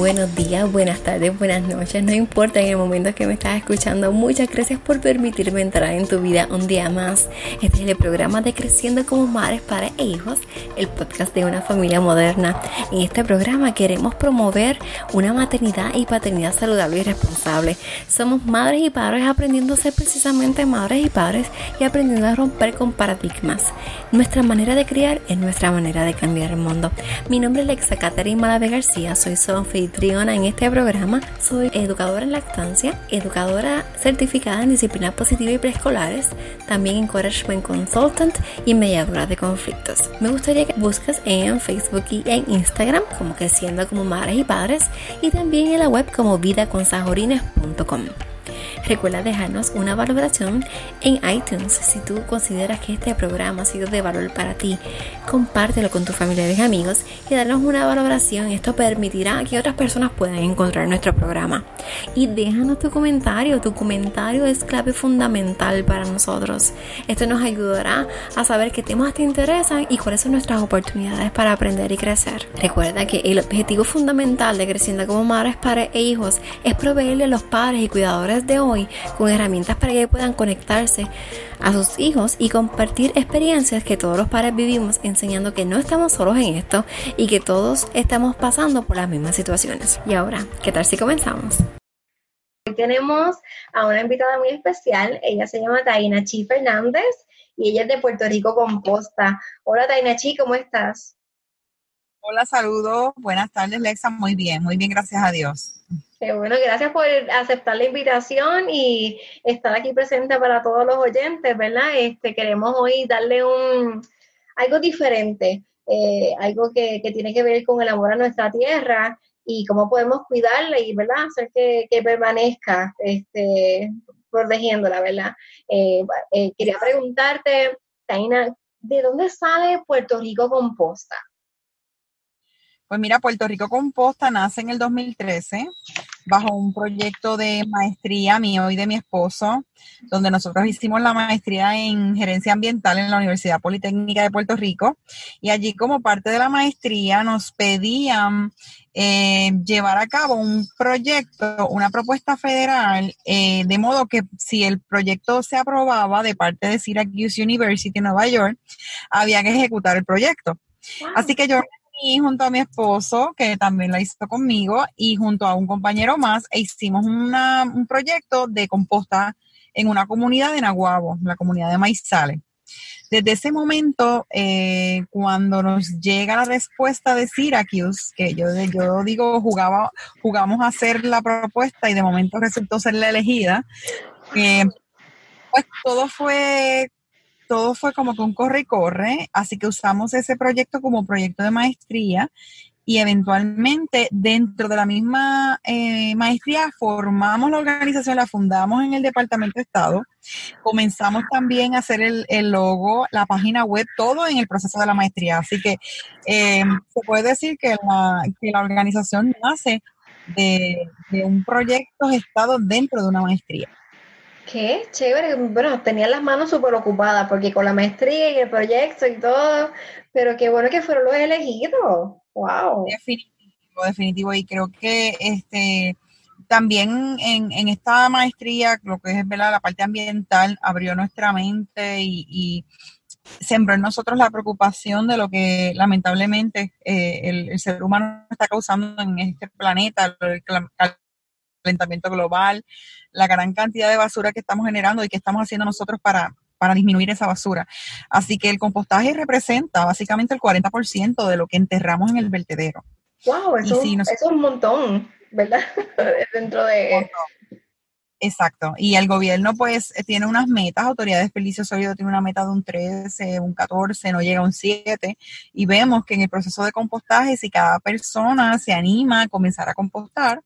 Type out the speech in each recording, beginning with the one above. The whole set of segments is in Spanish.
buenos días, buenas tardes, buenas noches, no importa en el momento que me estás escuchando. Muchas gracias por permitirme entrar en tu vida un día más. Este es el programa de Creciendo como Madres, para e Hijos, el podcast de una familia moderna. En este programa queremos promover una maternidad y paternidad saludable y responsable. Somos madres y padres aprendiendo a ser precisamente madres y padres y aprendiendo a romper con paradigmas. Nuestra manera de criar es nuestra manera de cambiar el mundo. Mi nombre es Lexa Caterina Malave García, soy su anfitriona en este programa. Soy educadora en lactancia, educadora certificada en disciplinas positivas y preescolares, también encouragement consultant y mediadora de conflictos. Me gustaría que busques en Facebook y en Instagram como Creciendo como Madres y Padres y también en la web como vidaconsajorines.com. Recuerda dejarnos una valoración en iTunes si tú consideras que este programa ha sido de valor para ti. Compártelo con tus familiares y amigos y darnos una valoración. Esto permitirá que otras personas puedan encontrar nuestro programa. Y déjanos tu comentario. Tu comentario es clave fundamental para nosotros. Esto nos ayudará a saber qué temas te interesan y cuáles son nuestras oportunidades para aprender y crecer. Recuerda que el objetivo fundamental de Creciendo como Madres, Padres e Hijos es proveerle a los padres y cuidadores de hoy con herramientas para que puedan conectarse a sus hijos y compartir experiencias que todos los padres vivimos enseñando que no estamos solos en esto y que todos estamos pasando por las mismas situaciones. Y ahora, ¿qué tal si comenzamos? Hoy tenemos a una invitada muy especial, ella se llama Taina Chi Fernández y ella es de Puerto Rico Composta. Hola Taina Chi, ¿cómo estás? Hola, saludos, buenas tardes Lexa, muy bien, muy bien, gracias a Dios bueno, gracias por aceptar la invitación y estar aquí presente para todos los oyentes, ¿verdad? Este, queremos hoy darle un algo diferente, eh, algo que, tiene que ver con el amor a nuestra tierra y cómo podemos cuidarla y, ¿verdad? Hacer que, permanezca este, protegiéndola, ¿verdad? Eh, eh, quería preguntarte, Taina, ¿de dónde sale Puerto Rico Composta? Pues mira, Puerto Rico Composta nace en el 2013 bajo un proyecto de maestría mío y de mi esposo, donde nosotros hicimos la maestría en gerencia ambiental en la Universidad Politécnica de Puerto Rico. Y allí como parte de la maestría nos pedían eh, llevar a cabo un proyecto, una propuesta federal, eh, de modo que si el proyecto se aprobaba de parte de Syracuse University en Nueva York, había que ejecutar el proyecto. Así que yo y junto a mi esposo, que también la hizo conmigo, y junto a un compañero más, e hicimos un proyecto de composta en una comunidad de Naguabo, la comunidad de Maizales. Desde ese momento, eh, cuando nos llega la respuesta de Syracuse, que yo, yo digo, jugaba, jugamos a hacer la propuesta y de momento resultó ser la elegida, eh, pues todo fue todo fue como que un corre y corre, así que usamos ese proyecto como proyecto de maestría y eventualmente dentro de la misma eh, maestría formamos la organización, la fundamos en el Departamento de Estado, comenzamos también a hacer el, logo, la página web, todo en el proceso de la maestría. Así que eh, se puede decir que la, que la organización nace de, de un proyecto gestado dentro de una maestría. Qué chévere. Bueno, tenía las manos súper ocupadas porque con la maestría y el proyecto y todo, pero qué bueno que fueron los elegidos. Wow. Definitivo, definitivo. Y creo que este también en, esta maestría, lo que es la parte ambiental, abrió nuestra mente y, sembró en nosotros la preocupación de lo que lamentablemente eh, el, ser humano está causando en este planeta, calentamiento global, la gran cantidad de basura que estamos generando y que estamos haciendo nosotros para, para disminuir esa basura. Así que el compostaje representa básicamente el 40% de lo que enterramos en el vertedero. ¡Wow! Eso, es un montón, ¿verdad? Dentro de... Exacto. Y el gobierno pues tiene unas metas, Autoridad de Desperdicio Sólido tiene una meta de un 13, un 14, no llega a un 7. Y vemos que en el proceso de compostaje, si cada persona se anima a comenzar a compostar,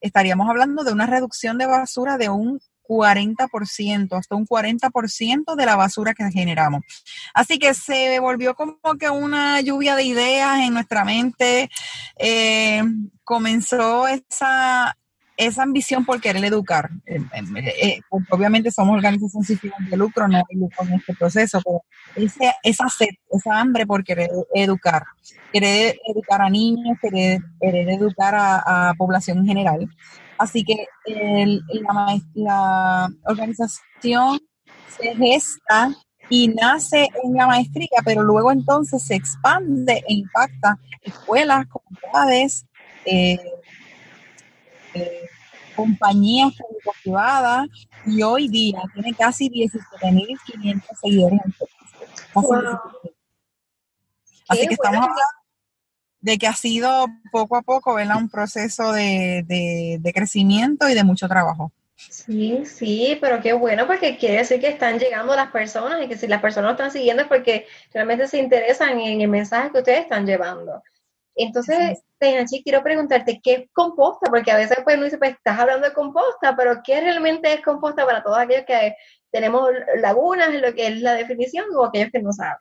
estaríamos hablando de una reducción de basura de un 40%, hasta un 40% de la basura que generamos. Así que se volvió como que una lluvia de ideas en nuestra mente. Eh, comenzó esa, esa ambición por querer educar. Eh, eh, obviamente somos organización sin de lucro, no en este proceso, pero esa esa hambre por querer educar, querer educar a niños, querer, educar a, población en general. Así que la, la organización se gesta y nace en la maestría, pero luego entonces se expande e impacta escuelas, comunidades, eh, eh, compañías privadas y hoy día tiene casi 17.500 seguidores en Facebook. Así que estamos hablando de que ha sido poco a poco un proceso de, de crecimiento y de mucho trabajo. Sí, sí, pero qué bueno porque quiere decir que están llegando las personas y que si las personas están siguiendo es porque realmente se interesan en el mensaje que ustedes están llevando. Entonces, Tenachi, quiero preguntarte, ¿qué es composta? Porque a veces pues uno dice, pues estás hablando de composta, pero ¿qué realmente es composta para todos aquellos que tenemos lagunas en lo que es la definición o aquellos que no saben?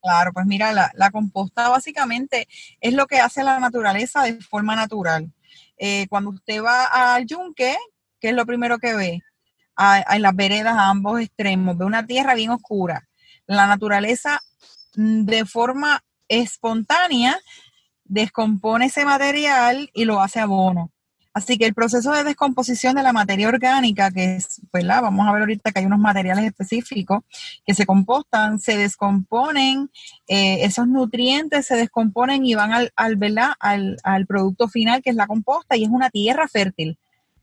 Claro, pues mira, la, composta básicamente es lo que hace la naturaleza de forma natural. Eh, cuando usted va al yunque, ¿qué es lo primero que ve? en las veredas a ambos extremos, ve una tierra bien oscura. La naturaleza mm, de forma espontánea descompone ese material y lo hace abono. Así que el proceso de descomposición de la materia orgánica, que es, ¿verdad? Vamos a ver ahorita que hay unos materiales específicos que se compostan, se descomponen, eh, esos nutrientes se descomponen y van al, al, Al, al producto final, que es la composta, y es una tierra fértil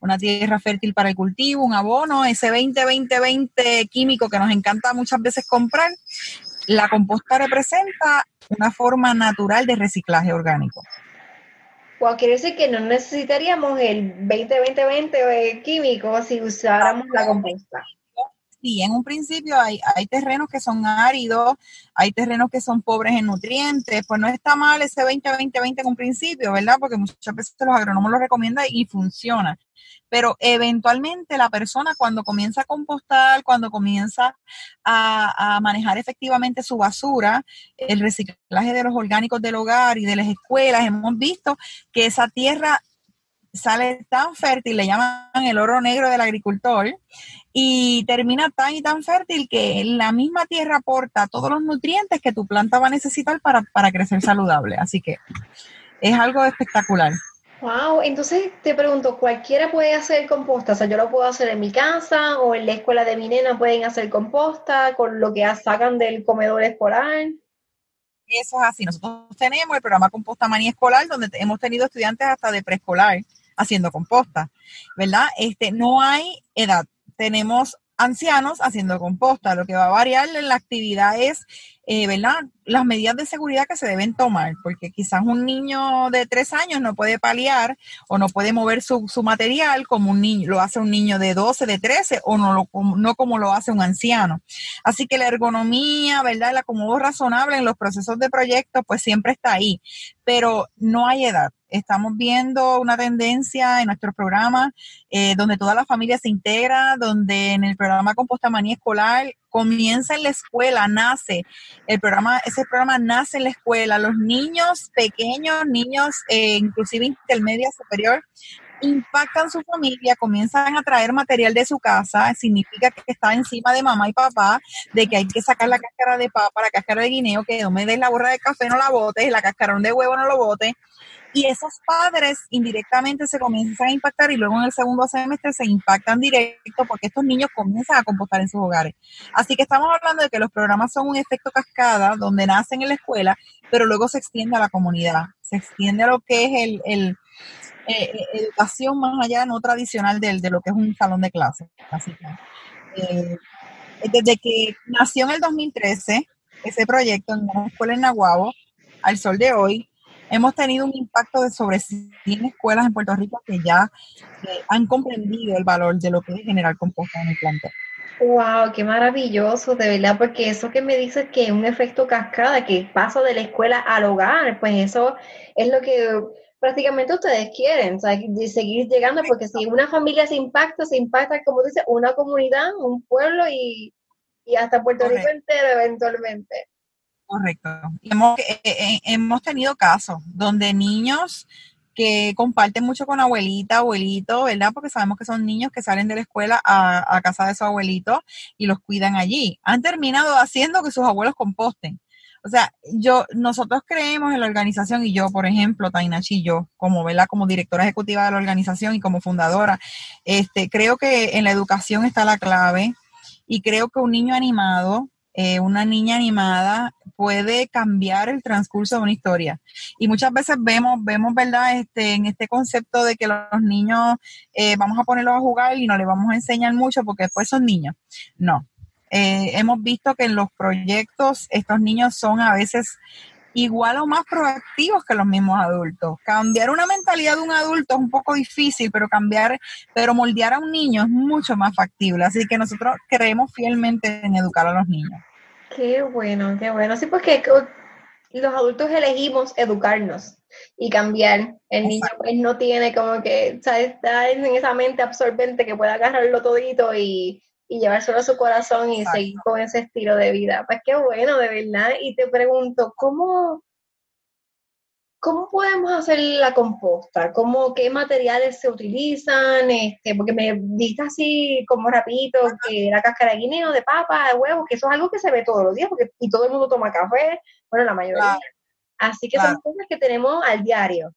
una tierra fértil para el cultivo, un abono, ese 20-20-20 químico que nos encanta muchas veces comprar, la composta representa una forma natural de reciclaje orgánico. Wow, quiere decir que no necesitaríamos el 20-20-20 químico si usáramos la composta. Sí, en un principio hay, hay terrenos que son áridos, hay terrenos que son pobres en nutrientes, pues no está mal ese 20-20-20 en un principio, ¿verdad? Porque muchas veces los agrónomos lo recomiendan y funciona pero eventualmente la persona cuando comienza a compostar, cuando comienza a, manejar efectivamente su basura, el reciclaje de los orgánicos del hogar y de las escuelas, hemos visto que esa tierra sale tan fértil, le llaman el oro negro del agricultor, y termina tan y tan fértil que la misma tierra aporta todos los nutrientes que tu planta va a necesitar para, para crecer saludable. Así que es algo espectacular. Wow, entonces te pregunto, ¿cualquiera puede hacer composta? O sea, yo lo puedo hacer en mi casa o en la escuela de mi nena pueden hacer composta con lo que sacan del comedor escolar. Eso es así. Nosotros tenemos el programa Composta Manía Escolar, donde hemos tenido estudiantes hasta de preescolar haciendo composta, ¿verdad? Este, no hay edad. Tenemos ancianos haciendo composta. Lo que va a variar en la actividad es, eh, ¿verdad? Las medidas de seguridad que se deben tomar, porque quizás un niño de tres años no puede paliar o no puede mover su, su material como un niño, lo hace un niño de 12, de 13 o no, lo, no como lo hace un anciano. Así que la ergonomía, ¿verdad? El acomodo razonable en los procesos de proyecto, pues siempre está ahí, pero no hay edad estamos viendo una tendencia en nuestros programas eh, donde toda la familia se integra, donde en el programa Composta Manía Escolar comienza en la escuela, nace, el programa, ese programa nace en la escuela, los niños pequeños, niños eh, inclusive intermedia superior, impactan su familia, comienzan a traer material de su casa, significa que está encima de mamá y papá, de que hay que sacar la cáscara de papa, la cáscara de guineo, que no me des la borra de café, no la botes, la cascarón de huevo no lo botes, y esos padres indirectamente se comienzan a impactar y luego en el segundo semestre se impactan directo porque estos niños comienzan a compostar en sus hogares. Así que estamos hablando de que los programas son un efecto cascada donde nacen en la escuela, pero luego se extiende a la comunidad, se extiende a lo que es el, eh, eh, educación más allá no tradicional de, lo que es un salón de clase. Así que, eh, desde que nació en el 2013 ese proyecto en una escuela en Nahuabo, al sol de hoy, hemos tenido un impacto de sobre 100 escuelas en Puerto Rico que ya eh, han comprendido el valor de lo que es generar composta en el plantel. Wow, qué maravilloso, de verdad, porque eso que me dices que es un efecto cascada, que pasa de la escuela al hogar, pues eso es lo que prácticamente ustedes quieren, o sea, seguir llegando, porque si una familia se impacta, se impacta, como dice, una comunidad, un pueblo y, hasta Puerto Rico entero eventualmente. Correcto. Hemos, eh, eh, hemos tenido casos donde niños que comparten mucho con abuelita, abuelito, ¿verdad? Porque sabemos que son niños que salen de la escuela a, a casa de su abuelito y los cuidan allí. Han terminado haciendo que sus abuelos composten. O sea, yo, nosotros creemos en la organización y yo, por ejemplo, Tainachi, yo, como, ¿verdad? Como directora ejecutiva de la organización y como fundadora, este, creo que en la educación está la clave y creo que un niño animado, eh, una niña animada puede cambiar el transcurso de una historia. Y muchas veces vemos, vemos, ¿verdad? Este, en este concepto de que los niños eh, vamos a ponerlos a jugar y no les vamos a enseñar mucho porque después son niños. No, eh, hemos visto que en los proyectos estos niños son a veces igual o más proactivos que los mismos adultos. Cambiar una mentalidad de un adulto es un poco difícil, pero cambiar, pero moldear a un niño es mucho más factible. Así que nosotros creemos fielmente en educar a los niños. Qué bueno, qué bueno. Sí, porque los adultos elegimos educarnos y cambiar. El niño pues no tiene como que. Está en esa mente absorbente que puede agarrarlo todito y y llevárselo a su corazón y seguir con ese estilo de vida. Pues qué bueno, de verdad. Y te pregunto, ¿cómo, cómo podemos hacer la composta? ¿Cómo, ¿Qué materiales se utilizan? Este, porque me diste así como rapidito que la cáscara de guineo, de papa, de huevo, que eso es algo que se ve todos los días, porque y todo el mundo toma café, bueno, la mayoría. Así que son cosas que tenemos al diario.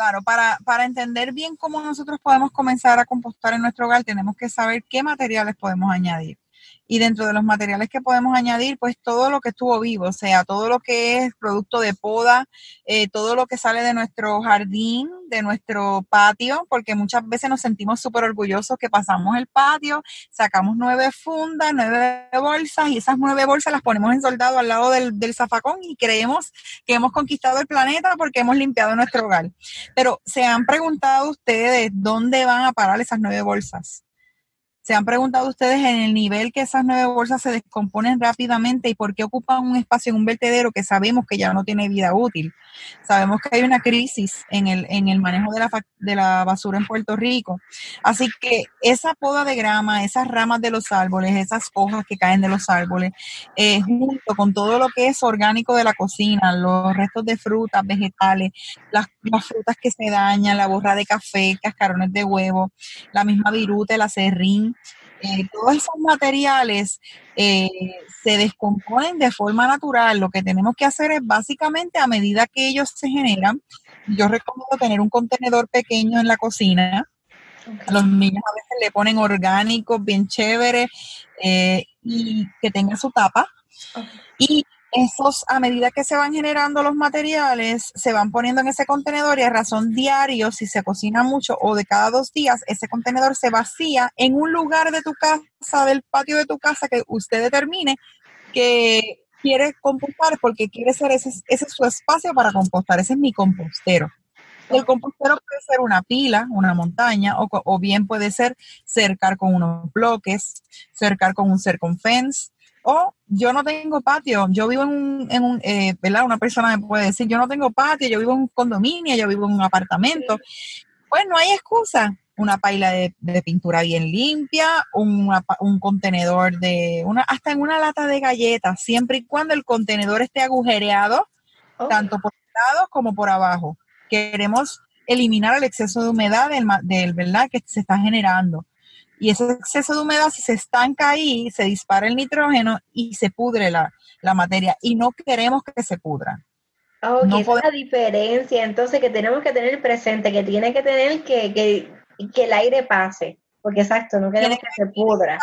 Claro, para, para entender bien cómo nosotros podemos comenzar a compostar en nuestro hogar, tenemos que saber qué materiales podemos añadir y dentro de los materiales que podemos añadir, pues todo lo que estuvo vivo, o sea, todo lo que es producto de poda, eh, todo lo que sale de nuestro jardín, de nuestro patio, porque muchas veces nos sentimos súper orgullosos que pasamos el patio, sacamos nueve fundas, nueve bolsas y esas nueve bolsas las ponemos en soldado al lado del, del zafacón y creemos que hemos conquistado el planeta porque hemos limpiado nuestro hogar. Pero se han preguntado ustedes dónde van a parar esas nueve bolsas. ¿Se han preguntado ustedes en el nivel que esas nueve bolsas se descomponen rápidamente y por qué ocupan un espacio en un vertedero que sabemos que ya no tiene vida útil? Sabemos que hay una crisis en el, en el manejo de la, de la basura en Puerto Rico. Así que esa poda de grama, esas ramas de los árboles, esas hojas que caen de los árboles, eh, junto con todo lo que es orgánico de la cocina, los restos de frutas, vegetales, las, las frutas que se dañan, la borra de café, cascarones de huevo, la misma viruta, el acerrín, eh, todos esos materiales eh, se descomponen de forma natural. Lo que tenemos que hacer es básicamente a medida que ellos se generan, yo recomiendo tener un contenedor pequeño en la cocina. Los niños a veces le ponen orgánicos bien chévere eh, y que tenga su tapa. Y esos, a medida que se van generando los materiales, se van poniendo en ese contenedor y a razón diario, si se cocina mucho o de cada dos días, ese contenedor se vacía en un lugar de tu casa, del patio de tu casa que usted determine que quiere compostar porque quiere ser ese, es su espacio para compostar, ese es mi compostero. El compostero puede ser una pila, una montaña, o, bien puede ser cercar con unos bloques, cercar con un circunfence, o yo no tengo patio, yo vivo en un, en un eh, ¿verdad? Una persona me puede decir, yo no tengo patio, yo vivo en un condominio, yo vivo en un apartamento. Pues no hay excusa. Una paila de, pintura bien limpia, un contenedor de, una, hasta en una lata de galletas, siempre y cuando el contenedor esté agujereado, tanto por lado como por abajo. Queremos eliminar el exceso de humedad del, del, ¿verdad? que se está generando y ese exceso de humedad, si se estanca ahí, se dispara el nitrógeno y se pudre la, materia. Y no queremos que se pudra. Oh, no esa es la diferencia, entonces que tenemos que tener presente, que tiene que tener que, que, el aire pase, porque exacto, no queremos que, se pudra.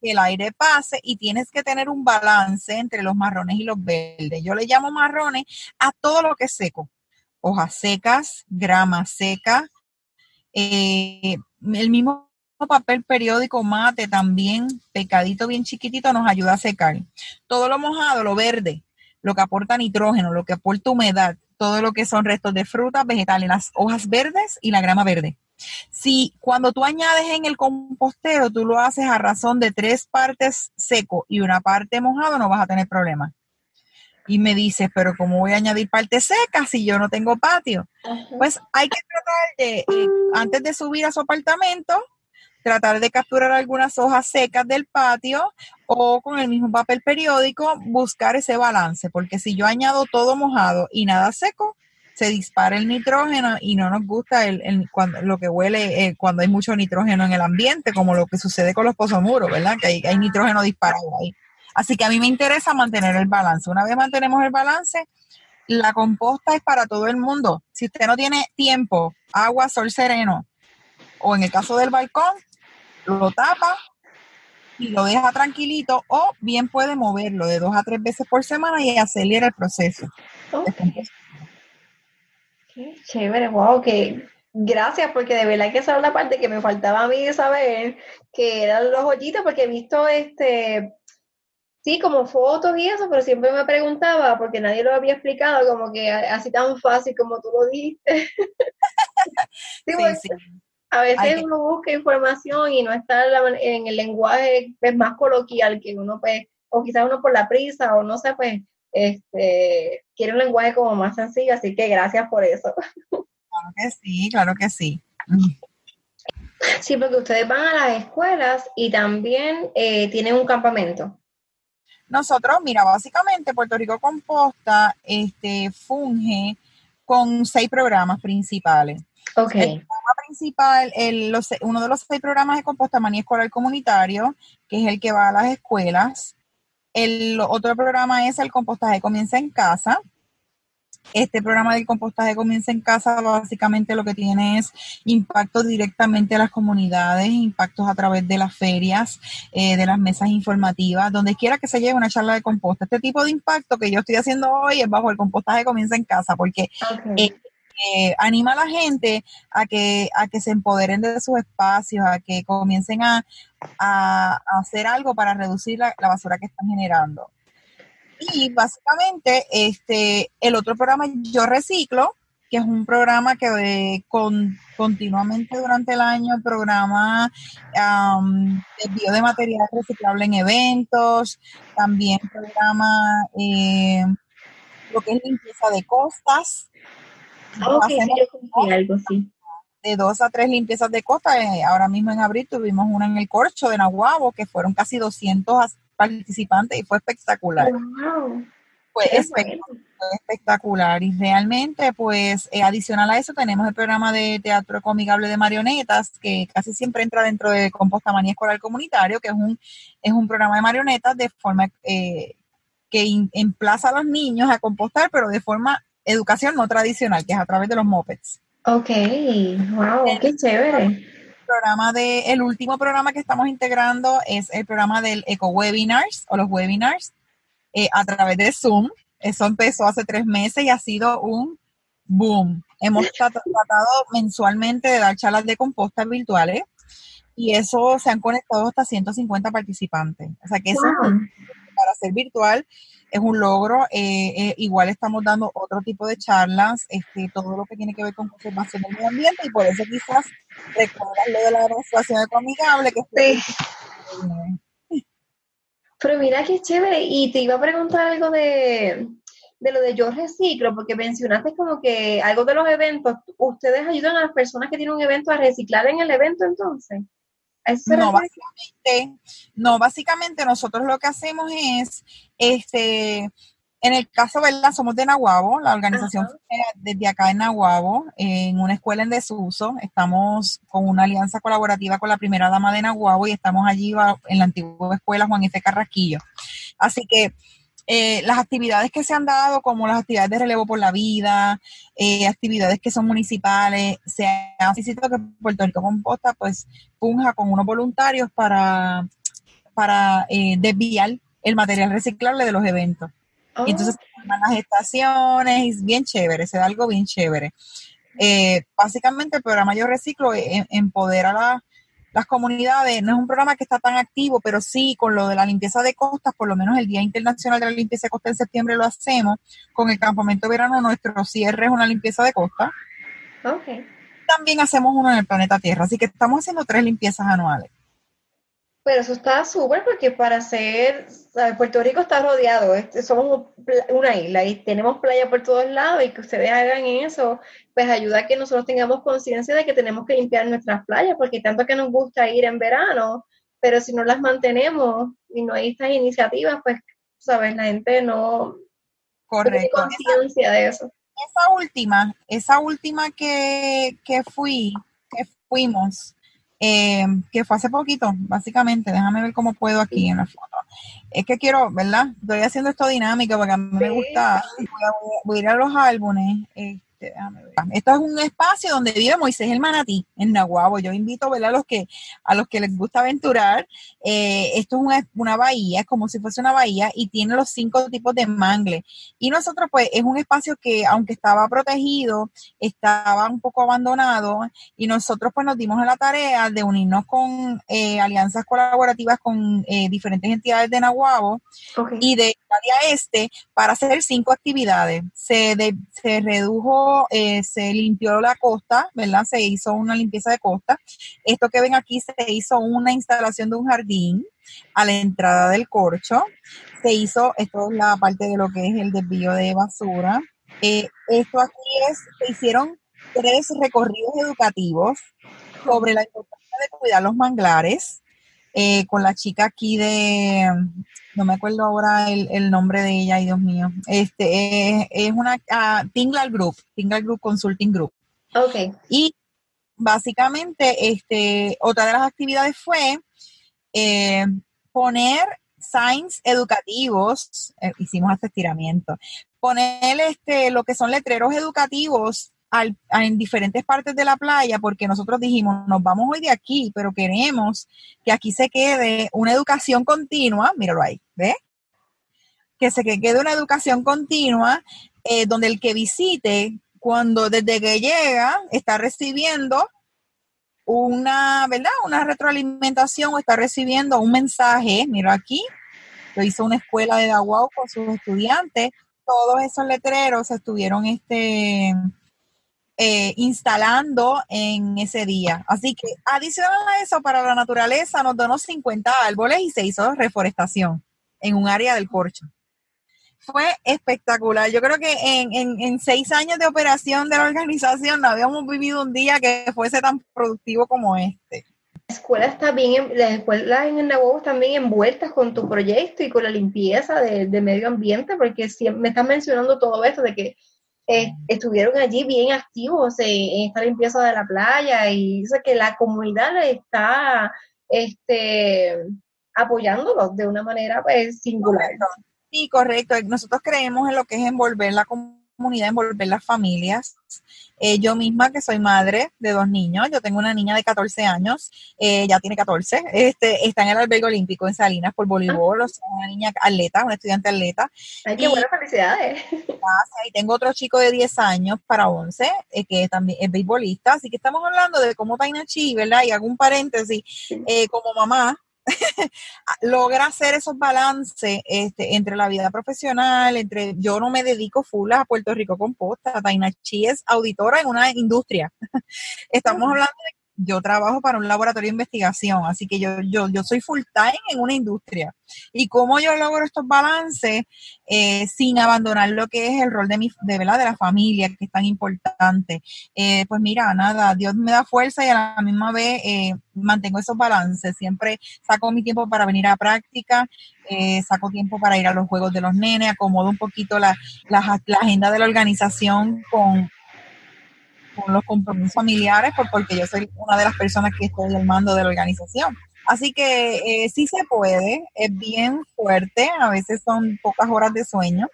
Que el aire pase y tienes que tener un balance entre los marrones y los verdes. Yo le llamo marrones a todo lo que es seco. Hojas secas, grama seca, eh, el mismo papel periódico mate también, pecadito bien chiquitito, nos ayuda a secar. Todo lo mojado, lo verde, lo que aporta nitrógeno, lo que aporta humedad, todo lo que son restos de frutas, vegetales, las hojas verdes y la grama verde. Si cuando tú añades en el compostero, tú lo haces a razón de tres partes seco y una parte mojado, no vas a tener problema. Y me dices, pero ¿cómo voy a añadir partes secas si yo no tengo patio? Pues hay que tratar de, eh, antes de subir a su apartamento, tratar de capturar algunas hojas secas del patio o con el mismo papel periódico buscar ese balance, porque si yo añado todo mojado y nada seco, se dispara el nitrógeno y no nos gusta el, cuando, lo que huele eh, cuando hay mucho nitrógeno en el ambiente, como lo que sucede con los pozomuros, ¿verdad? Que hay, hay nitrógeno disparado ahí. Así que a mí me interesa mantener el balance. Una vez mantenemos el balance, la composta es para todo el mundo. Si usted no tiene tiempo, agua, sol sereno, o en el caso del balcón, lo tapa y lo deja tranquilito, o bien puede moverlo de dos a tres veces por semana y acelera el proceso. Qué chévere, wow, que gracias, porque de verdad que esa es la parte que me faltaba a mí saber, que eran los hoyitos, porque he visto este sí, como fotos y eso, pero siempre me preguntaba, porque nadie lo había explicado, como que así tan fácil como tú lo dijiste. sí, sí, A veces uno busca información y no está en el lenguaje pues, más coloquial que uno, pues, o quizás uno por la prisa, o no sé, pues, este, quiere un lenguaje como más sencillo, así que gracias por eso. Claro que sí, claro que sí. Sí, porque ustedes van a las escuelas y también eh, tienen un campamento. Nosotros, mira, básicamente Puerto Rico Composta este, funge con seis programas principales. Ok. El programa principal, el, uno de los seis programas de Composta Manía Escolar Comunitario, que es el que va a las escuelas. El otro programa es el compostaje comienza en casa, este programa del compostaje comienza en casa, básicamente lo que tiene es impacto directamente a las comunidades, impactos a través de las ferias, eh, de las mesas informativas, donde quiera que se lleve una charla de composta. Este tipo de impacto que yo estoy haciendo hoy es bajo el compostaje comienza en casa, porque eh, eh, anima a la gente a que, a que se empoderen de sus espacios, a que comiencen a, hacer algo para reducir la basura que están generando. Y básicamente, este, el otro programa Yo Reciclo, que es un programa que ve con, continuamente durante el año programa um, envío de material reciclable en eventos, también programa eh, lo que es limpieza de costas. De dos a tres limpiezas de costas. Eh, ahora mismo en abril tuvimos una en el Corcho de Nahuabo, que fueron casi 200 participantes y fue espectacular. Fue, espectacular y realmente pues eh, adicional a eso tenemos el programa de teatro comigable de marionetas que casi siempre entra dentro de Composta Manía Escolar Comunitario que es un, es un programa de marionetas de forma eh, que emplaza a los niños a compostar pero de forma educación no tradicional que es a través de los mopeds. Ok, wow, qué chévere programa de, el último programa que estamos integrando es el programa del Eco Webinars o los webinars eh, a través de Zoom. Eso empezó hace tres meses y ha sido un boom. Hemos tratado mensualmente de dar charlas de composta virtuales y eso se han conectado hasta 150 participantes. O sea que eso para ser virtual es un logro. Eh, eh, igual estamos dando otro tipo de charlas, este, todo lo que tiene que ver con conservación del medio ambiente y por eso quizás recuerdas lo de la demostración ecoamigable que sí. Pero mira qué chévere. Y te iba a preguntar algo de, de lo de yo reciclo, porque mencionaste como que algo de los eventos, ¿ustedes ayudan a las personas que tienen un evento a reciclar en el evento entonces? No básicamente, no, básicamente nosotros lo que hacemos es, este, en el caso, ¿verdad? Somos de Nahuabo, la organización desde acá en Nahuabo, en una escuela en desuso. Estamos con una alianza colaborativa con la primera dama de Nahuabo y estamos allí en la antigua escuela Juan F. Carrasquillo. Así que eh, las actividades que se han dado, como las actividades de relevo por la vida, eh, actividades que son municipales, se ha visto que Puerto Rico Composta pues punja con unos voluntarios para, para eh, desviar el material reciclable de los eventos. Y entonces oh. las estaciones, es bien chévere, se da algo bien chévere. básicamente el programa Yo Reciclo empodera a la las comunidades, no es un programa que está tan activo, pero sí con lo de la limpieza de costas, por lo menos el Día Internacional de la Limpieza de Costa en septiembre lo hacemos, con el campamento de verano nuestro cierre es una limpieza de costa. Okay. También hacemos uno en el planeta Tierra, así que estamos haciendo tres limpiezas anuales. Pero eso está súper porque para ser, Puerto Rico está rodeado, somos una isla y tenemos playa por todos lados y que ustedes hagan eso, pues ayuda a que nosotros tengamos conciencia de que tenemos que limpiar nuestras playas, porque tanto que nos gusta ir en verano, pero si no las mantenemos y no hay estas iniciativas, pues, sabes, la gente no, tiene conciencia de eso. esa última, esa última que, que fui, que fuimos, eh, que fue hace poquito, básicamente, déjame ver cómo puedo aquí en la foto. Es que quiero, ¿verdad? Estoy haciendo esto dinámico porque a mí me gusta, voy a, ir a los álbumes. Eh, este, Esto es un espacio donde vive Moisés el Manatí, en Nahuabo. Yo invito a los que, a los que les gusta aventurar. Eh, esto es una, bahía, es como si fuese una bahía y tiene los cinco tipos de mangle. Y nosotros, pues, es un espacio que, aunque estaba protegido, estaba un poco abandonado y nosotros, pues, nos dimos a la tarea de unirnos con eh, alianzas colaborativas con eh, diferentes entidades de Nahuabo y de área este para hacer cinco actividades. Se, se redujo eh, se limpió la costa, ¿verdad? Se hizo una limpieza de costa. Esto que ven aquí se hizo una instalación de un jardín a la entrada del corcho. Se hizo, esto es la parte de lo que es el desvío de basura. Eh, esto aquí es, se hicieron tres recorridos educativos sobre la importancia de cuidar los manglares. Eh, con la chica aquí de, no me acuerdo ahora el, nombre de ella, y Dios mío, este es, una uh, Tingle Group, Tingle Group Consulting Group. Ok. Y básicamente, este, otra de las actividades fue eh, poner signs educativos, eh, hicimos este estiramiento, poner este, lo que son letreros educativos en diferentes partes de la playa porque nosotros dijimos, nos vamos hoy de aquí, pero queremos que aquí se quede una educación continua, míralo ahí, ¿ves? Que se quede una educación continua eh, donde el que visite, cuando desde que llega, está recibiendo una, ¿verdad? Una retroalimentación o está recibiendo un mensaje, mira aquí, lo hizo una escuela de Daguau con sus estudiantes, todos esos letreros estuvieron este, eh, instalando en ese día. Así que adicional a eso, para la naturaleza nos donó 50 árboles y se hizo reforestación en un área del corcho. Fue espectacular. Yo creo que en, en, seis años de operación de la organización no habíamos vivido un día que fuese tan productivo como este. La escuela está bien, las escuelas en el Nahuatl están bien envueltas con tu proyecto y con la limpieza de, medio ambiente, porque si me estás mencionando todo esto de que eh, estuvieron allí bien activos en, esta limpieza de la playa y dice que la comunidad le está este, apoyándolos de una manera pues, singular. Sí, correcto. Nosotros creemos en lo que es envolver la comunidad comunidad, envolver las familias. Eh, yo misma, que soy madre de dos niños, yo tengo una niña de 14 años, eh, ya tiene 14, este, está en el albergue olímpico en Salinas por voleibol, o sea, una niña atleta, una estudiante atleta. Ay, qué buenas felicidades. Y tengo otro chico de 10 años para 11, eh, que también es beisbolista, así que estamos hablando de cómo Taina Chi, ¿verdad? Y hago un paréntesis, como mamá, logra hacer esos balances este, entre la vida profesional, entre yo no me dedico full a Puerto Rico Composta, Taina Chi es auditora en una industria. Estamos hablando de yo trabajo para un laboratorio de investigación, así que yo, yo, yo soy full time en una industria. Y cómo yo logro estos balances eh, sin abandonar lo que es el rol de mi, de, ¿verdad? de la familia, que es tan importante. Eh, pues mira, nada, Dios me da fuerza y a la misma vez eh, mantengo esos balances. Siempre saco mi tiempo para venir a práctica, saco tiempo para ir a los juegos de los nenes, acomodo un poquito la, la, la agenda de la organización con, con los compromisos familiares, porque yo soy una de las personas que estoy al mando de la organización. Así que eh, sí se puede, es bien fuerte, a veces son pocas horas de sueño,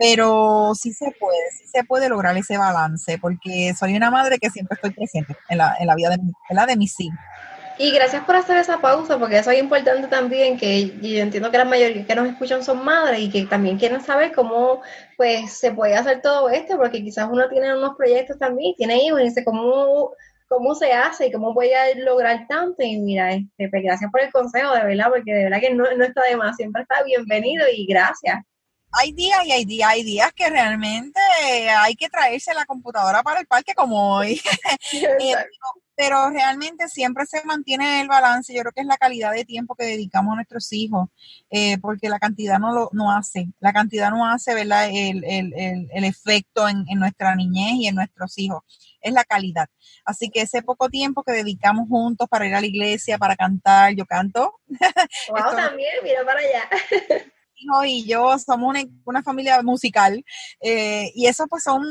pero sí se puede, sí se puede lograr ese balance, porque soy una madre que siempre estoy presente en la, en la vida de, mi, la de mis hijos. Y gracias por hacer esa pausa, porque eso es importante también, que yo entiendo que la mayoría que nos escuchan son madres y que también quieren saber cómo pues se puede hacer todo esto, porque quizás uno tiene unos proyectos también, tiene hijos y dice cómo, cómo se hace y cómo voy a lograr tanto. Y mira, este, pues gracias por el consejo, de verdad, porque de verdad que no, no está de más, siempre está bienvenido y gracias hay días y hay días, hay días que realmente hay que traerse la computadora para el parque como hoy. pero realmente siempre se mantiene el balance. Yo creo que es la calidad de tiempo que dedicamos a nuestros hijos, eh, porque la cantidad no lo no hace, la cantidad no hace ¿verdad? El, el, el, efecto en, en, nuestra niñez y en nuestros hijos, es la calidad. Así que ese poco tiempo que dedicamos juntos para ir a la iglesia, para cantar, yo canto. Wow, también, mira para allá. y yo somos una, familia musical eh, y eso pues son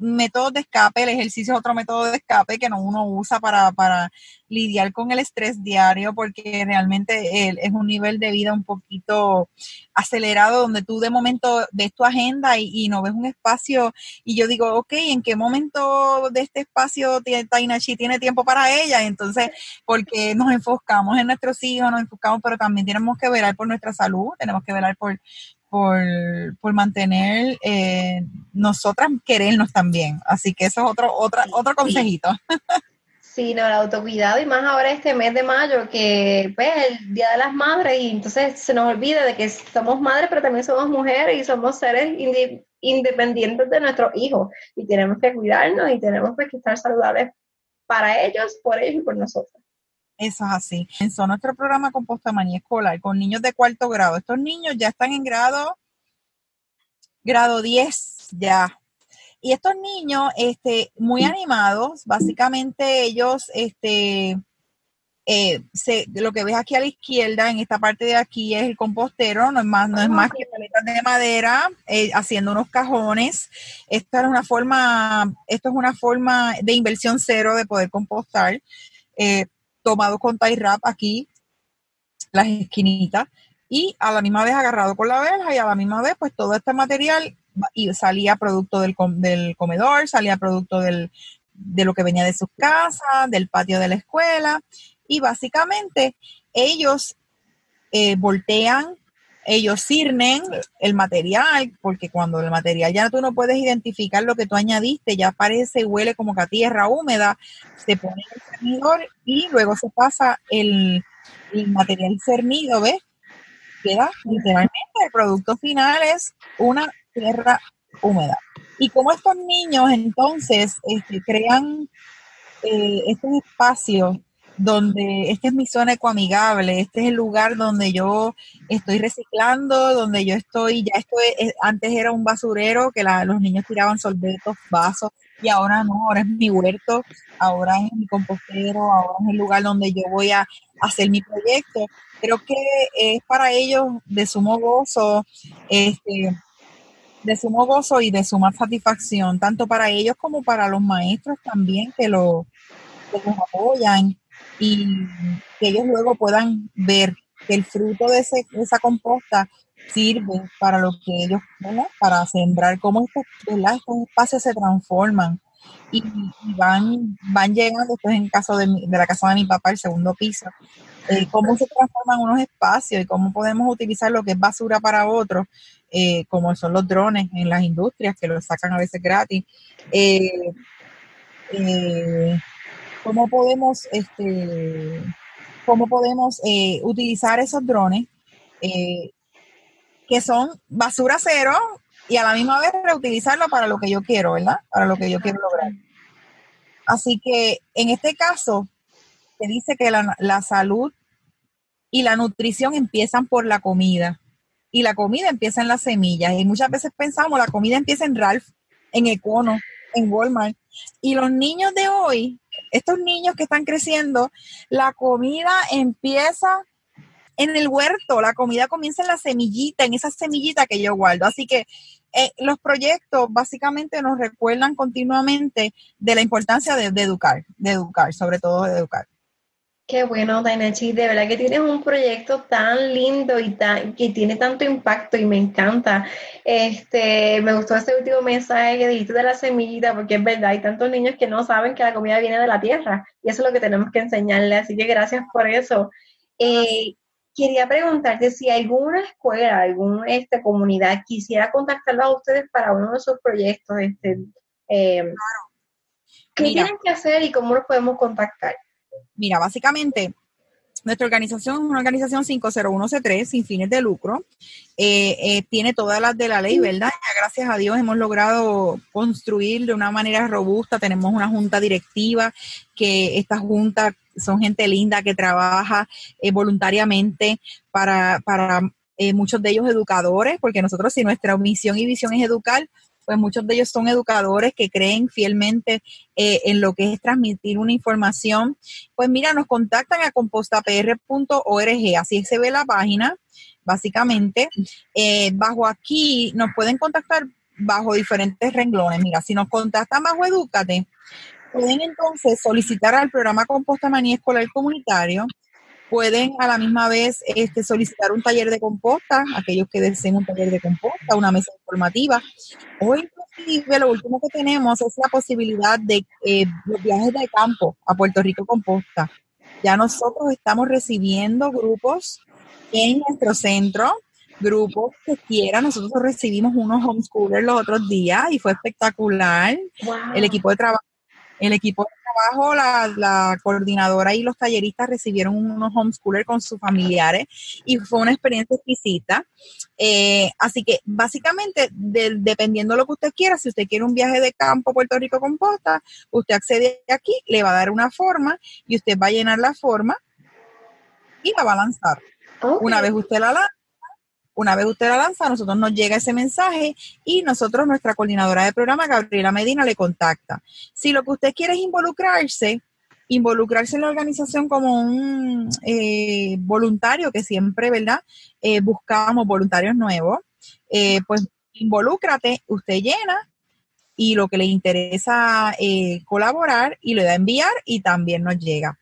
métodos de escape, el ejercicio es otro método de escape que no uno usa para, para lidiar con el estrés diario, porque realmente es un nivel de vida un poquito acelerado, donde tú de momento ves tu agenda y, no ves un espacio, y yo digo, ok, ¿en qué momento de este espacio Tainachi tiene tiempo para ella? Entonces, porque nos enfocamos en nuestros hijos, nos enfocamos, pero también tenemos que velar por nuestra salud, tenemos que velar por, por, por mantener eh, nosotras querernos también. Así que eso es otro, otra, otro consejito. Sí, no, el autocuidado y más ahora este mes de mayo que pues el Día de las Madres y entonces se nos olvida de que somos madres pero también somos mujeres y somos seres independientes de nuestros hijos y tenemos que cuidarnos y tenemos pues, que estar saludables para ellos, por ellos y por nosotros. Eso es así. Comenzó nuestro programa Compostamanía Escolar con niños de cuarto grado. Estos niños ya están en grado, grado 10 ya. Y estos niños, este, muy animados, básicamente ellos, este, eh, lo que ves aquí a la izquierda, en esta parte de aquí, es el compostero, no es más, no es más que paletas de madera, eh, haciendo unos cajones. Esta es una forma, esto es una forma de inversión cero de poder compostar. Eh, tomado con tie wrap aquí, las esquinitas, y a la misma vez agarrado con la verja y a la misma vez pues todo este material y salía producto del, comedor, salía producto del, de lo que venía de sus casas, del patio de la escuela y básicamente ellos eh, voltean ellos cirnen el material, porque cuando el material ya tú no puedes identificar lo que tú añadiste, ya parece y huele como que a tierra húmeda, se pone el cernidor y luego se pasa el, material cernido, ¿ves? Queda literalmente el producto final es una tierra húmeda. Y como estos niños entonces este, crean eh, estos espacios donde esta es mi zona ecoamigable, este es el lugar donde yo estoy reciclando, donde yo estoy, ya esto antes era un basurero que los niños tiraban sorbetos, vasos, y ahora no, ahora es mi huerto, ahora es mi compostero, ahora es el lugar donde yo voy a hacer mi proyecto. Creo que es para ellos de sumo gozo, este, de sumo gozo y de suma satisfacción, tanto para ellos como para los maestros también que, lo, que los apoyan y que ellos luego puedan ver que el fruto de, esa composta sirve para lo que ellos, para sembrar, cómo estos, espacios se transforman y, van, van llegando, esto es en caso de, la casa de mi papá, el segundo piso, eh, cómo se transforman unos espacios y cómo podemos utilizar lo que es basura para otros, eh, como son los drones en las industrias, que los sacan a veces gratis. Eh, cómo podemos, este, cómo podemos eh, utilizar esos drones eh, que son basura cero y a la misma vez reutilizarlo para lo que yo quiero, ¿verdad? Para lo que yo quiero lograr. Así que en este caso, se dice que la, la salud y la nutrición empiezan por la comida. Y la comida empieza en las semillas. Y muchas veces pensamos, la comida empieza en Ralph, en Econo, en Walmart. Y los niños de hoy estos niños que están creciendo, la comida empieza en el huerto, la comida comienza en la semillita, en esa semillita que yo guardo. Así que eh, los proyectos básicamente nos recuerdan continuamente de la importancia de, de educar, de educar, sobre todo de educar. Qué bueno, Dainachi, de verdad que tienes un proyecto tan lindo y tan, que tiene tanto impacto y me encanta. Este, me gustó ese último mensaje que dijiste de la semillita, porque es verdad, hay tantos niños que no saben que la comida viene de la tierra y eso es lo que tenemos que enseñarles, así que gracias por eso. Eh, quería preguntarte si alguna escuela, alguna este, comunidad quisiera contactarlos a ustedes para uno de sus proyectos. Este, eh, ¿Qué tienen que hacer y cómo los podemos contactar? Mira, básicamente, nuestra organización es una organización 501C3 sin fines de lucro. Eh, eh, tiene todas las de la ley, ¿verdad? Ya gracias a Dios hemos logrado construir de una manera robusta. Tenemos una junta directiva, que esta junta son gente linda que trabaja eh, voluntariamente para, para muchos de ellos educadores, porque nosotros si nuestra misión y visión es educar, pues muchos de ellos son educadores que creen fielmente eh, en lo que es transmitir una información. Pues mira, nos contactan a compostapr.org, así se ve la página, básicamente. Eh, bajo aquí nos pueden contactar bajo diferentes renglones. Mira, si nos contactan bajo Edúcate, pueden entonces solicitar al programa Composta Manía Escolar Comunitario pueden a la misma vez este, solicitar un taller de composta, aquellos que deseen un taller de composta, una mesa informativa, o inclusive lo último que tenemos es la posibilidad de eh, los viajes de campo a Puerto Rico Composta. Ya nosotros estamos recibiendo grupos en nuestro centro, grupos que quieran. Nosotros recibimos unos homeschoolers los otros días y fue espectacular. El equipo de trabajo el equipo de trabajo, la, coordinadora y los talleristas recibieron unos homeschoolers con sus familiares y fue una experiencia exquisita. Eh, así que básicamente, dependiendo de lo que usted quiera, si usted quiere un viaje de campo a Puerto Rico con posta, usted accede aquí, le va a dar una forma y usted va a llenar la forma y la va a lanzar. Una vez usted la lanza, una vez usted la lanza, a nosotros nos llega ese mensaje y nosotros, nuestra coordinadora de programa, Gabriela Medina, le contacta. Si lo que usted quiere es involucrarse, involucrarse en la organización como un eh, voluntario, que siempre, ¿verdad? Eh, buscamos voluntarios nuevos, eh, pues involúcrate, usted llena y lo que le interesa colaborar y le da a enviar y también nos llega.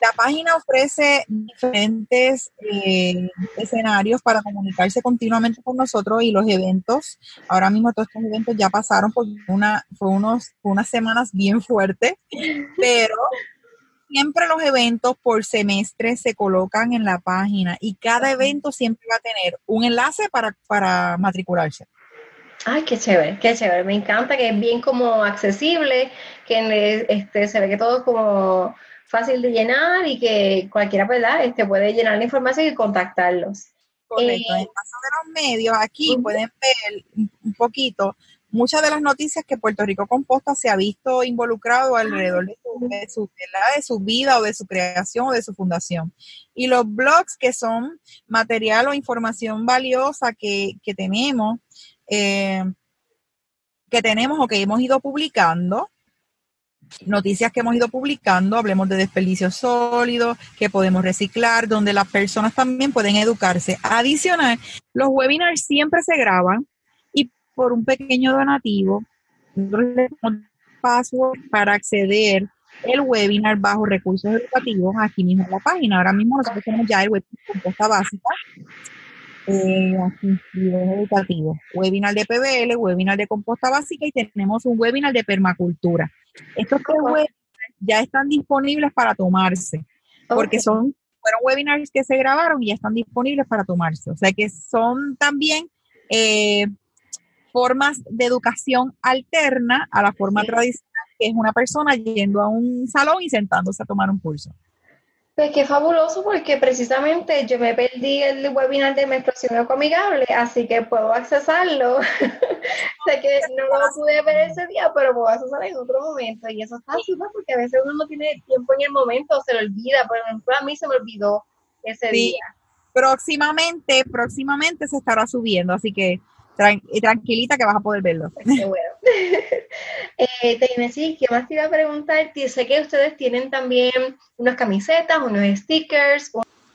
La página ofrece diferentes eh, escenarios para comunicarse continuamente con nosotros y los eventos. Ahora mismo todos estos eventos ya pasaron por una, fue unos, unas semanas bien fuertes, pero siempre los eventos por semestre se colocan en la página y cada evento siempre va a tener un enlace para, para matricularse. Ay, qué chévere, qué chévere. Me encanta que es bien como accesible, que este, se ve que todo es como fácil de llenar y que cualquiera ¿verdad? Este, puede llenar la información y contactarlos. Correcto. en el caso de los medios, aquí pueden ver un poquito muchas de las noticias que Puerto Rico Composta se ha visto involucrado alrededor de su, de su, de su, vida o de su creación o de su fundación. Y los blogs que son material o información valiosa que, que tenemos, eh, que tenemos o que hemos ido publicando, noticias que hemos ido publicando, hablemos de desperdicios sólidos, que podemos reciclar, donde las personas también pueden educarse. Adicional, los webinars siempre se graban y por un pequeño donativo, nosotros le damos password para acceder el webinar bajo recursos educativos aquí mismo en la página. Ahora mismo nosotros tenemos ya el webinar composta básica, eh, educativo, webinar de PBL, webinar de composta básica y tenemos un webinar de permacultura. Estos tres webinars ya están disponibles para tomarse, porque son fueron webinars que se grabaron y ya están disponibles para tomarse. O sea que son también eh, formas de educación alterna a la forma tradicional, que es una persona yendo a un salón y sentándose a tomar un curso. Pues qué fabuloso, porque precisamente yo me perdí el webinar de menstruación ecoamigable, así que puedo accesarlo. sé que no lo pude ver ese día, pero puedo accesar en otro momento. Y eso está súper, porque a veces uno no tiene tiempo en el momento, se lo olvida. Por ejemplo, a mí se me olvidó ese día. Próximamente, próximamente se estará subiendo, así que tranquilita que vas a poder verlo. Qué bueno. eh, ¿qué más te iba a preguntar? Sé que ustedes tienen también unas camisetas, unos stickers.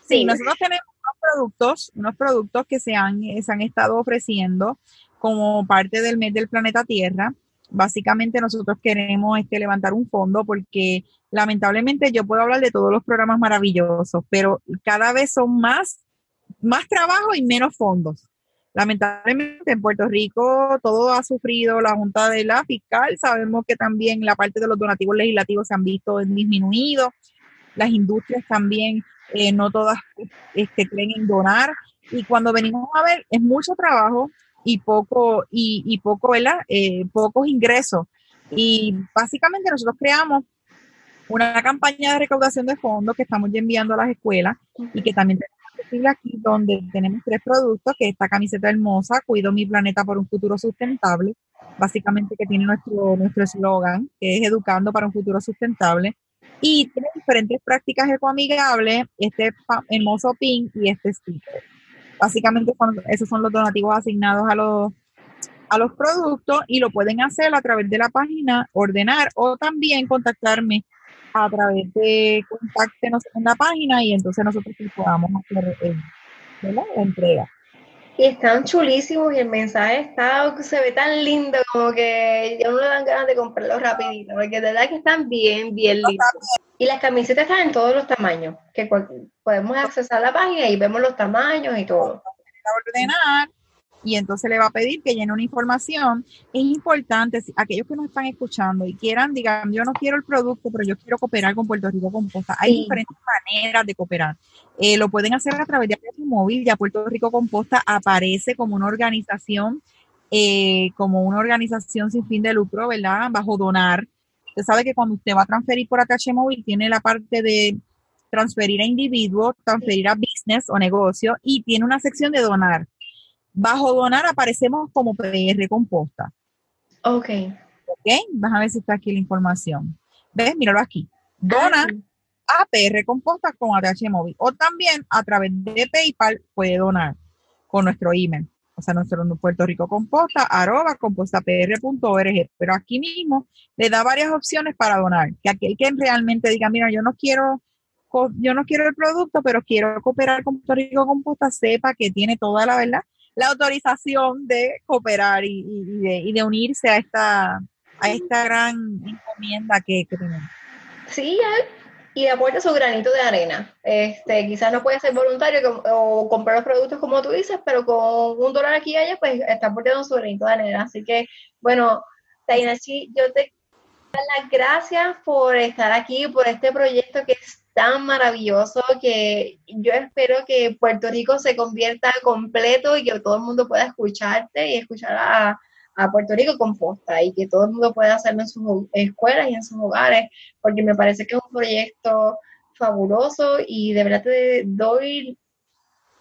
Sí, nosotros tenemos unos productos, unos productos que se han, se han estado ofreciendo como parte del mes del planeta Tierra. Básicamente nosotros queremos este, levantar un fondo porque lamentablemente yo puedo hablar de todos los programas maravillosos, pero cada vez son más, más trabajo y menos fondos. Lamentablemente en Puerto Rico todo ha sufrido la Junta de la Fiscal. Sabemos que también la parte de los donativos legislativos se han visto disminuidos. Las industrias también, eh, no todas este, creen en donar. Y cuando venimos a ver, es mucho trabajo y poco, y, poco, ¿verdad? Eh, pocos ingresos. Y básicamente nosotros creamos una campaña de recaudación de fondos que estamos enviando a las escuelas y que también aquí donde tenemos tres productos, que esta camiseta hermosa, Cuido mi planeta por un futuro sustentable, básicamente que tiene nuestro nuestro eslogan, que es Educando para un futuro sustentable, y tiene diferentes prácticas ecoamigables, este hermoso pin y este sticker. Básicamente esos son los donativos asignados a los a los productos y lo pueden hacer a través de la página, ordenar o también contactarme a través de contáctenos en la página y entonces nosotros podamos hacer eh, la entrega. Y están chulísimos y el mensaje está, se ve tan lindo como que ya uno le dan ganas de comprarlo rapidito, porque de verdad que están bien, bien lindos. Y las camisetas están en todos los tamaños, que podemos accesar a la página y vemos los tamaños y todo. Ordenar y entonces le va a pedir que llene una información. Es importante, aquellos que nos están escuchando y quieran, digan, yo no quiero el producto, pero yo quiero cooperar con Puerto Rico Composta. Hay diferentes maneras de cooperar. Eh, lo pueden hacer a través de su móvil, ya Puerto Rico Composta aparece como una organización, eh, como una organización sin fin de lucro, ¿verdad? Bajo donar. Usted sabe que cuando usted va a transferir por ATH móvil, tiene la parte de transferir a individuo, transferir a business o negocio y tiene una sección de donar. Bajo donar aparecemos como PR composta. Ok. Ok, a ver si está aquí la información. ¿Ves? Míralo aquí. Dona ah, a PR composta con ATH móvil. O también a través de PayPal puede donar con nuestro email. O sea, nuestro Puerto Rico Composta, arroba compostapr.org. Pero aquí mismo le da varias opciones para donar. Que aquel que realmente diga, mira, yo no quiero yo no quiero el producto, pero quiero cooperar con Puerto Rico Composta, sepa que tiene toda la verdad la autorización de cooperar y, de, unirse a esta, a esta gran encomienda que, tenemos. Sí, y aporta su granito de arena. Este, quizás no puede ser voluntario o comprar los productos como tú dices, pero con un dólar aquí y allá, pues está aportando su granito de arena. Así que, bueno, Tainachi, yo te las gracias por estar aquí, por este proyecto que es tan maravilloso que yo espero que Puerto Rico se convierta completo y que todo el mundo pueda escucharte y escuchar a, Puerto Rico composta y que todo el mundo pueda hacerlo en sus escuelas y en sus hogares, porque me parece que es un proyecto fabuloso y de verdad te doy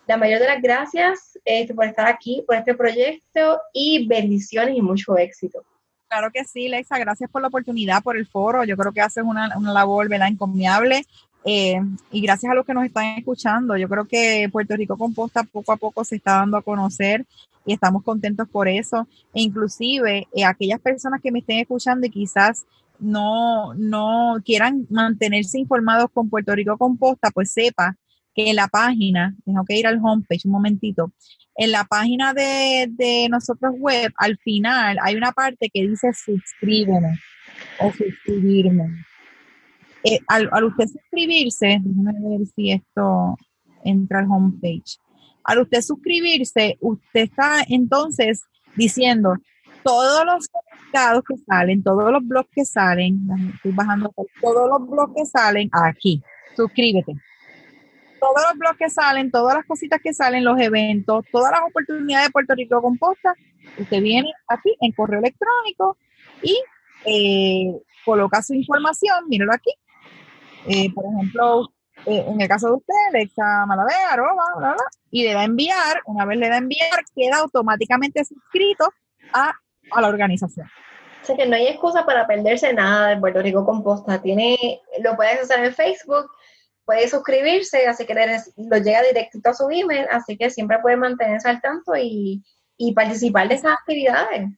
la mayor de las gracias este, por estar aquí, por este proyecto y bendiciones y mucho éxito. Claro que sí, Lexa, gracias por la oportunidad, por el foro. Yo creo que haces una, una labor ¿verdad? encomiable eh, y gracias a los que nos están escuchando, yo creo que Puerto Rico Composta poco a poco se está dando a conocer y estamos contentos por eso. E inclusive eh, aquellas personas que me estén escuchando y quizás no, no quieran mantenerse informados con Puerto Rico Composta, pues sepa que en la página, tengo que ir al homepage un momentito, en la página de, de nosotros web, al final hay una parte que dice suscríbeme o suscribirme eh, al, usted suscribirse, déjame ver si esto entra al homepage. Al usted suscribirse, usted está entonces diciendo todos los comunicados que salen, todos los blogs que salen, estoy bajando todos los blogs que salen aquí. Suscríbete. Todos los blogs que salen, todas las cositas que salen, los eventos, todas las oportunidades de Puerto Rico Composta, usted viene aquí en correo electrónico y eh, coloca su información, míralo aquí, eh, por ejemplo, eh, en el caso de usted, Alexa Malavé, arroba, bla, bla, y le da a enviar, una vez le da a enviar, queda automáticamente suscrito a, a la organización. O sea que no hay excusa para perderse nada de Puerto Rico Composta. Tiene, lo puedes hacer en Facebook, puede suscribirse, así que lo llega directito a su email, así que siempre puede mantenerse al tanto y, y participar de esas actividades.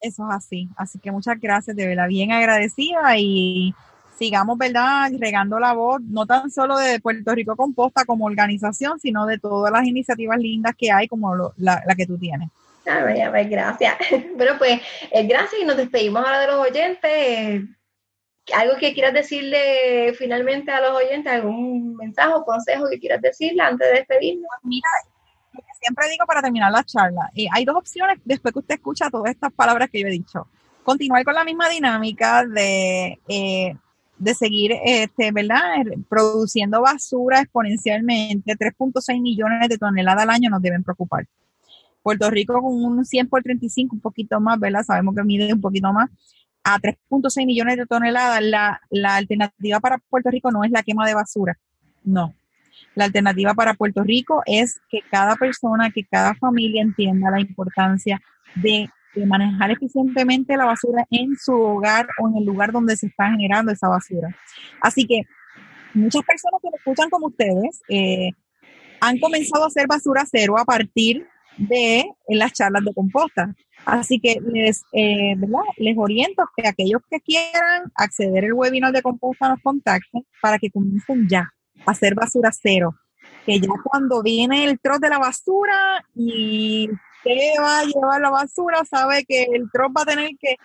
Eso es así. Así que muchas gracias, de verdad, bien agradecida y sigamos, ¿verdad?, regando la voz, no tan solo de Puerto Rico Composta como organización, sino de todas las iniciativas lindas que hay, como la, que tú tienes. Ah, pues, gracias. Bueno, pues eh, gracias y nos despedimos ahora de los oyentes. ¿Algo que quieras decirle finalmente a los oyentes? ¿Algún mensaje o consejo que quieras decirle antes de despedirnos? Pues mira, lo que siempre digo para terminar la charla, eh, hay dos opciones después que usted escucha todas estas palabras que yo he dicho. Continuar con la misma dinámica de eh, de seguir, este, ¿verdad? Produciendo basura exponencialmente, 3.6 millones de toneladas al año nos deben preocupar. Puerto Rico con un 100 por 35, un poquito más, ¿verdad? Sabemos que mide un poquito más, a 3.6 millones de toneladas, la, la alternativa para Puerto Rico no es la quema de basura, no. La alternativa para Puerto Rico es que cada persona, que cada familia entienda la importancia de de manejar eficientemente la basura en su hogar o en el lugar donde se está generando esa basura. Así que muchas personas que me escuchan como ustedes eh, han comenzado a hacer basura cero a partir de las charlas de composta. Así que les, eh, ¿verdad? les oriento que aquellos que quieran acceder al webinar de composta nos contacten para que comiencen ya a hacer basura cero. que ya cuando viene el troz de la basura y usted va a llevar la basura, sabe que el troz va a tener que,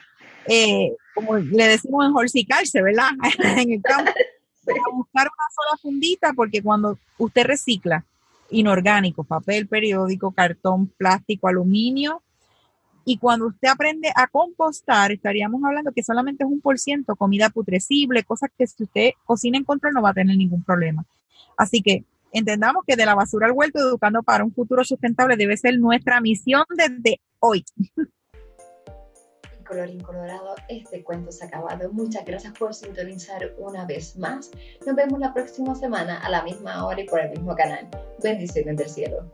eh, como le decimos en horsicarse, ¿verdad? en el campo, buscar una sola fundita, porque cuando usted recicla inorgánico, papel, periódico, cartón, plástico, aluminio, y cuando usted aprende a compostar, estaríamos hablando que solamente es un por ciento comida putrecible, cosas que si usted cocina en control no va a tener ningún problema. Así que entendamos que de la basura al huerto, educando para un futuro sustentable, debe ser nuestra misión desde hoy. Colorín colorado, este cuento se ha acabado. Muchas gracias por sintonizar una vez más. Nos vemos la próxima semana a la misma hora y por el mismo canal. Bendiciones del cielo.